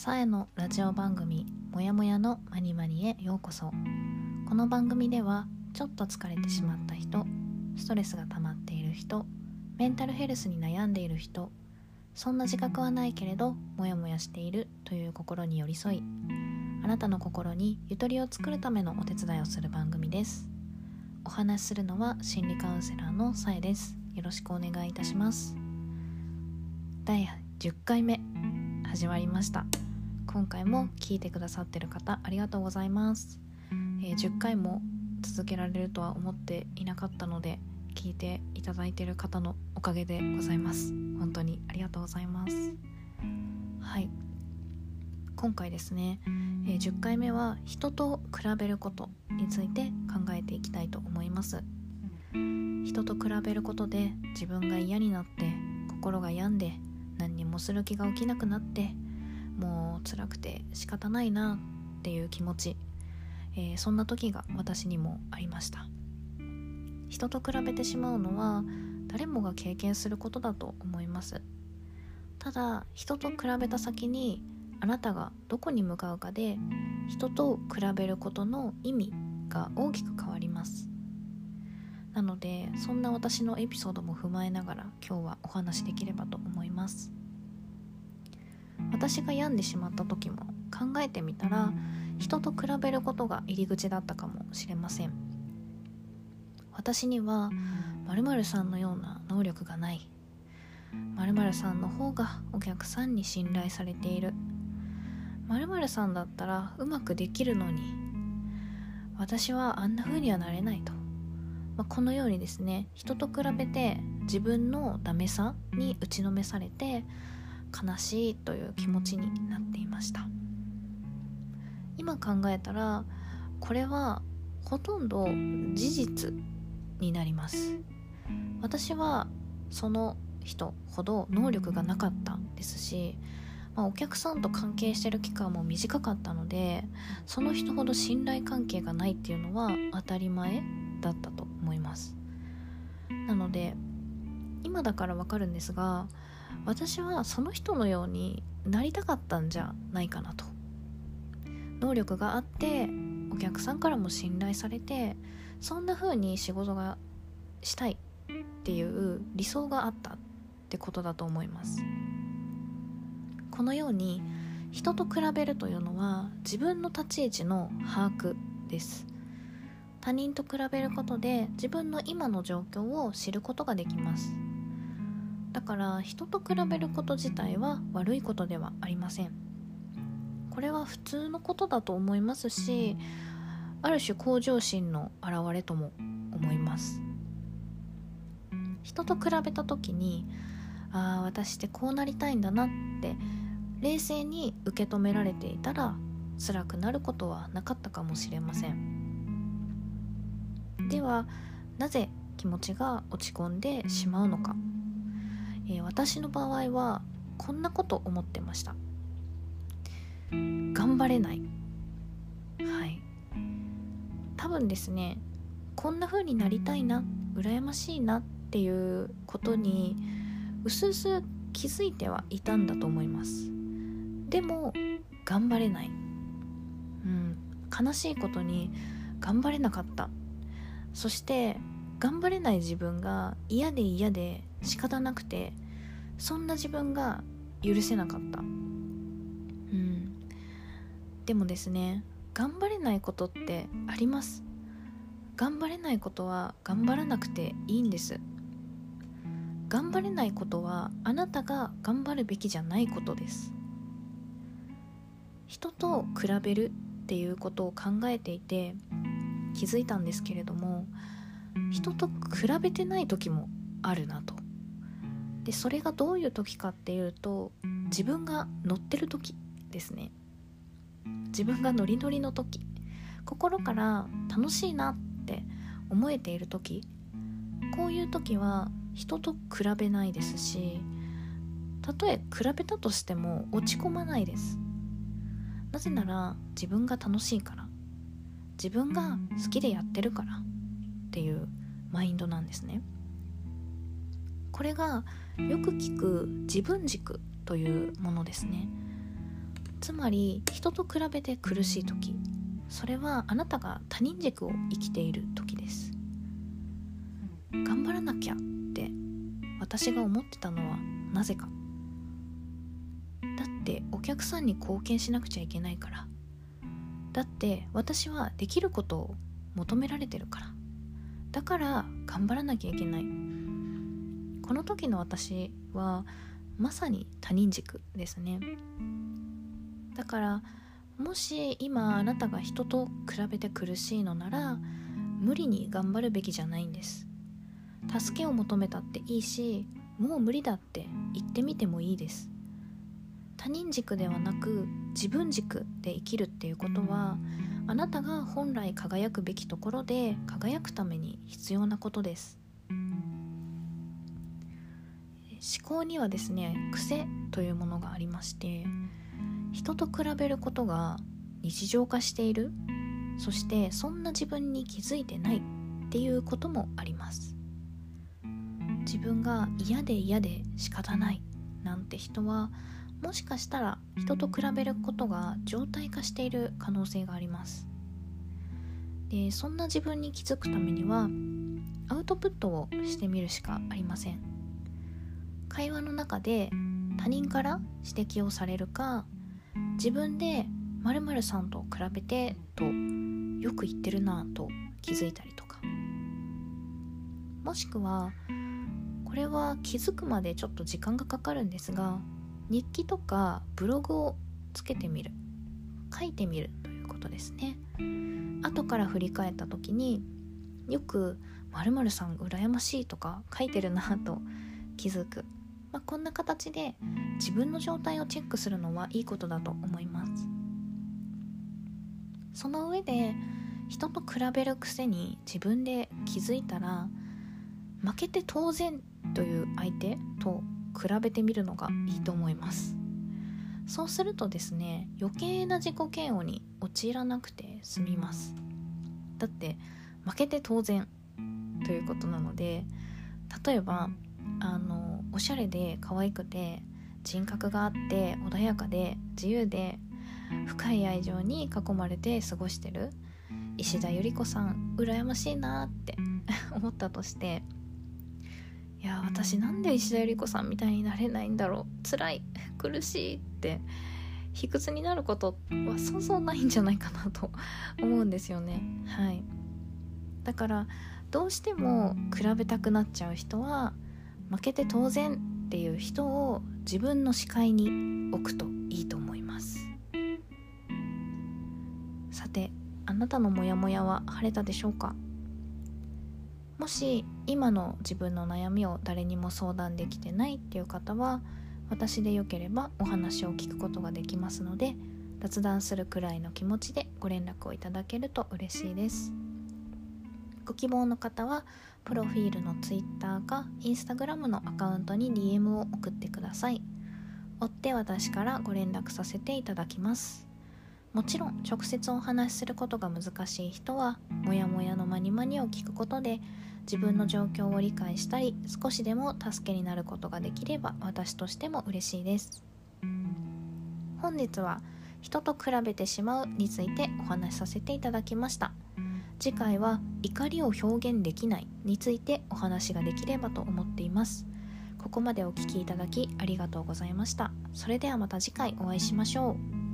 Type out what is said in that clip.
さえのラジオ番組もやもやのまにまにへようこそ。この番組ではちょっと疲れてしまった人ストレスが溜まっている人メンタルヘルスに悩んでいる人そんな自覚はないけれどモヤモヤしているという心に寄り添いあなたの心にゆとりを作るためのお手伝いをする番組です。お話しするのは心理カウンセラーのさえです。よろしくお願いいたします。第10回目始まりました。今回も聞いてくださってる方ありがとうございます、えー、10回も続けられるとは思っていなかったので聞いていただいている方のおかげでございます。本当にありがとうございます。はい。今回ですね、えー、10回目は人と比べることについて考えていきたいと思います。人と比べることで自分が嫌になって心が病んで何にもする気が起きなくなっても辛くて仕方ないなっていう気持ち、えー、そんな時が私にもありました。人と比べてしまうのは誰もが経験することだと思います。ただ人と比べた先にあなたがどこに向かうかで人と比べることの意味が大きく変わります。なのでそんな私のエピソードも踏まえながら今日はお話しできればと思います。私が病んでしまった時も考えてみたら人と比べることが入り口だったかもしれません。私には〇〇さんのような能力がない。〇〇さんの方がお客さんに信頼されている。〇〇さんだったらうまくできるのに。私はあんな風にはなれないと。まあ、このようにですね人と比べて自分のダメさに打ちのめされて悲しいという気持ちになっていました。今考えたらこれはほとんど事実になります。私はその人ほど能力がなかったですし、まあ、お客さんと関係してる期間も短かったのでその人ほど信頼関係がないっていうのは当たり前だったと思います。なので今だからわかるんですが私はその人のようになりたかったんじゃないかなと。能力があってお客さんからも信頼されてそんな風に仕事がしたいっていう理想があったってことだと思います。このように人と比べるというのは自分の立ち位置の把握です。他人と比べることで自分の今の状況を知ることができます。だから人と比べること自体は悪いことではありません。これは普通のことだと思いますしある種向上心の表れとも思います。人と比べた時にああ私ってこうなりたいんだなって冷静に受け止められていたら辛くなることはなかったかもしれません。ではなぜ気持ちが落ち込んでしまうのか、えー、私の場合はこんなこと思ってました。頑張れない。はい。多分ですねこんな風になりたいな羨ましいなっていうことにうすうす気づいてはいたんだと思います。でも頑張れない、うん、悲しいことに頑張れなかった。そして頑張れない自分が嫌で嫌で仕方なくてそんな自分が許せなかったうんでもですね頑張れないことってあります頑張れないことは頑張らなくていいんです頑張れないことはあなたが頑張るべきじゃないことです人と比べるっていうことを考えていて気づいたんですけれども人と比べてない時もあるなと。でそれがどういう時かっていうと自分が乗ってる時ですね。自分がノリノリの時。心から楽しいなって思えている時。こういう時は人と比べないですしたとえ比べたとしても落ち込まないです。なぜなら自分が楽しいから。自分が好きでやってるから。っていうマインドなんですね。これがよく聞く自分軸というものですね。つまり人と比べて苦しい時それはあなたが他人軸を生きている時です。頑張らなきゃって私が思ってたのはなぜか。だってお客さんに貢献しなくちゃいけないから。だって私はできることを求められてるから。だから頑張らなきゃいけない。この時の私はまさに他人軸ですね。だからもし今あなたが人と比べて苦しいのなら無理に頑張るべきじゃないんです。助けを求めたっていいしもう無理だって言ってみてもいいです。他人軸ではなく自分軸で生きるっていうことはあなたが本来輝くべきところで輝くために必要なことです。思考にはですね癖というものがありまして人と比べることが日常化している。そしてそんな自分に気づいてない。っていうこともあります。自分が嫌で嫌で仕方ない。なんて人はもしかしたら人と比べることが常態化している可能性があります。でそんな自分に気づくためにはアウトプットをしてみるしかありません。会話の中で他人から指摘をされるか自分で〇〇さんと比べてとよく言ってるなと気づいたりとか。もしくはこれは気づくまでちょっと時間がかかるんですが日記とかブログをつけてみる。書いてみるということですね。後から振り返った時によく「まるさん羨ましい」とか書いてるなと気づく、まあ、こんな形で自分の状態をチェックするのはいいことだと思います。その上で人と比べるくせに自分で気づいたら負けて当然という相手と比べてみるのがいいと思います。そうするとですね余計な自己嫌悪に陥らなくて済みます。だって負けて当然ということなので例えばあのおしゃれで可愛くて人格があって穏やかで自由で深い愛情に囲まれて過ごしてる石田ゆり子さん羨ましいなって 思ったとしていや私なんで石田ゆり子さんみたいになれないんだろう。辛い苦しいって卑屈になることはそうそうないんじゃないかなと思うんですよね。はい。だからどうしても比べたくなっちゃう人は負けて当然っていう人を自分の視界に置くといいと思います。さてあなたのモヤモヤは晴れたでしょうか？もし今の自分の悩みを誰にも相談できてないっていう方は私でよければお話を聞くことができますので雑談するくらいの気持ちでご連絡をいただけると嬉しいです。ご希望の方はプロフィールの Twitter か Instagram のアカウントに DM を送ってください。追って私からご連絡させていただきます。もちろん直接お話しすることが難しい人はもやもやのまにまにを聞くことで自分の状況を理解したり少しでも助けになることができれば私としても嬉しいです。本日は人と比べてしまうについてお話しさせていただきました。次回は怒りを表現できないについてお話ができればと思っています。ここまでお聴きいただきありがとうございました。それではまた次回お会いしましょう。